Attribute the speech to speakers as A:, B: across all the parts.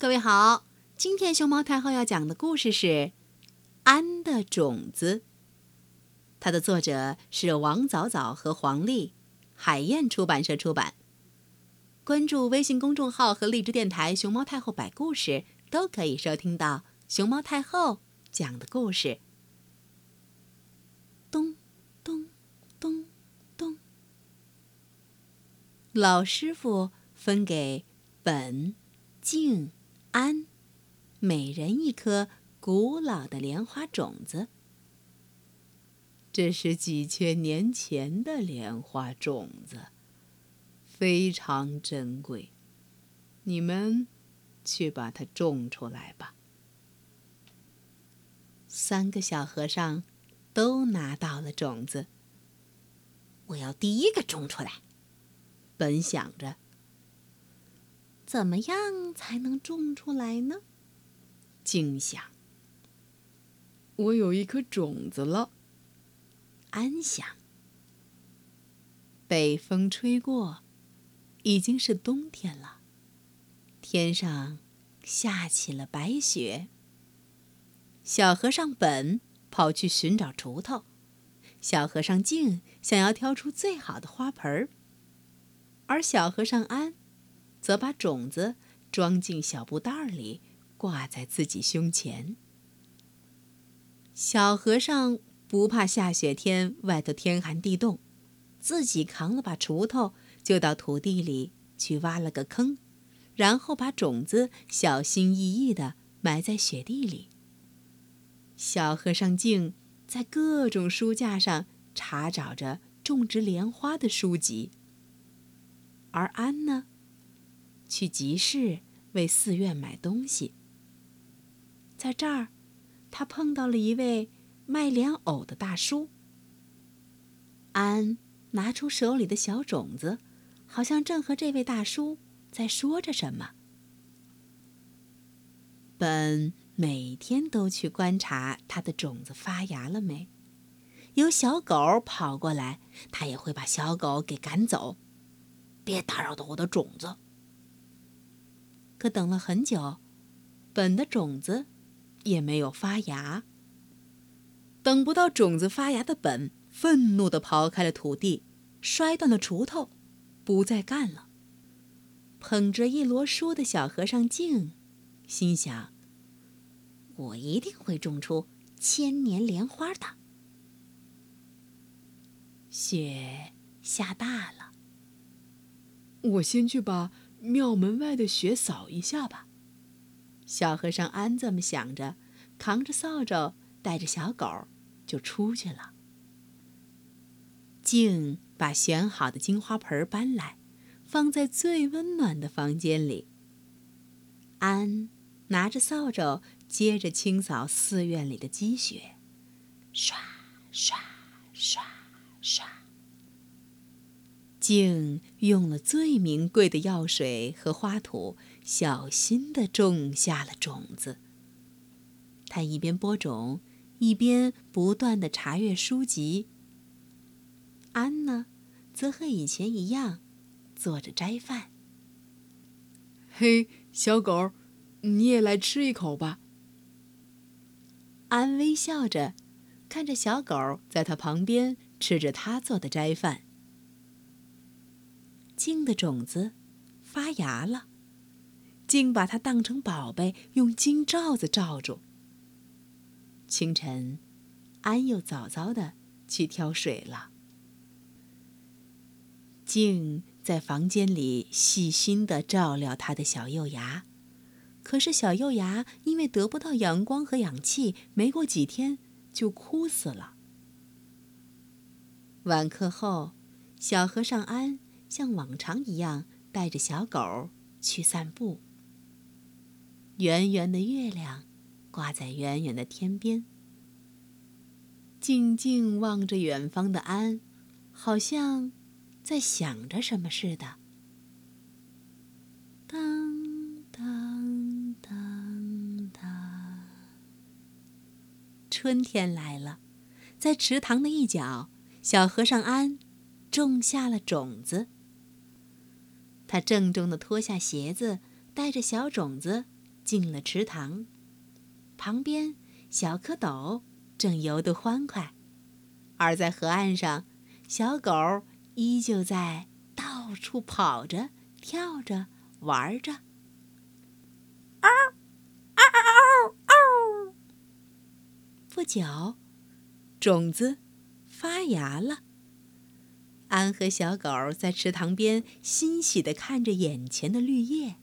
A: 各位好，今天熊猫太后要讲的故事是《安的种子》，它的作者是王早早和黄丽，海燕出版社出版。关注微信公众号和荔枝电台“熊猫太后摆故事”，都可以收听到熊猫太后讲的故事。咚咚咚咚，老师傅分给本、静。安，每人一颗古老的莲花种子。这是几千年前的莲花种子，非常珍贵。你们去把它种出来吧。三个小和尚都拿到了种子。
B: 我要第一个种出来。
A: 本想着。怎么样才能种出来呢？静想。我有一颗种子了。安想。北风吹过，已经是冬天了，天上下起了白雪。小和尚本跑去寻找锄头，小和尚静想要挑出最好的花盆儿，而小和尚安。则把种子装进小布袋里，挂在自己胸前。小和尚不怕下雪天，外头天寒地冻，自己扛了把锄头，就到土地里去挖了个坑，然后把种子小心翼翼地埋在雪地里。小和尚竟在各种书架上查找着种植莲花的书籍，而安呢？去集市为寺院买东西，在这儿，他碰到了一位卖莲藕的大叔。安拿出手里的小种子，好像正和这位大叔在说着什么。本每天都去观察他的种子发芽了没，有小狗跑过来，他也会把小狗给赶走，
B: 别打扰到我的种子。
A: 可等了很久，本的种子也没有发芽。等不到种子发芽的本，愤怒地刨开了土地，摔断了锄头，不再干了。捧着一摞书的小和尚静，心想：“我一定会种出千年莲花的。”雪下大了，我先去把。庙门外的雪扫一下吧。小和尚安这么想着，扛着扫帚，带着小狗就出去了。静把选好的金花盆搬来，放在最温暖的房间里。安拿着扫帚，接着清扫寺院里的积雪，刷刷刷刷。竟用了最名贵的药水和花土，小心地种下了种子。他一边播种，一边不断地查阅书籍。安呢，则和以前一样，做着斋饭。嘿，小狗，你也来吃一口吧。安微笑着，看着小狗在他旁边吃着他做的斋饭。茎的种子发芽了，茎把它当成宝贝，用金罩子罩住。清晨，安又早早的去挑水了。静在房间里细心的照料他的小幼芽，可是小幼芽因为得不到阳光和氧气，没过几天就枯死了。晚课后，小和尚安。像往常一样，带着小狗去散步。圆圆的月亮挂在远远的天边，静静望着远方的安，好像在想着什么似的。当当当当，春天来了，在池塘的一角，小和尚安种下了种子。他郑重地脱下鞋子，带着小种子进了池塘。旁边，小蝌蚪正游得欢快，而在河岸上，小狗依旧在到处跑着、跳着、玩着。嗷嗷嗷嗷！不久，种子发芽了。安和小狗在池塘边欣喜地看着眼前的绿叶。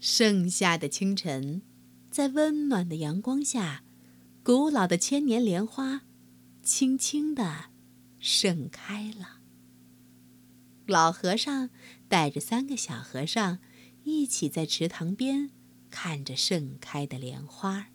A: 盛夏的清晨。在温暖的阳光下，古老的千年莲花轻轻地盛开了。老和尚带着三个小和尚一起在池塘边看着盛开的莲花。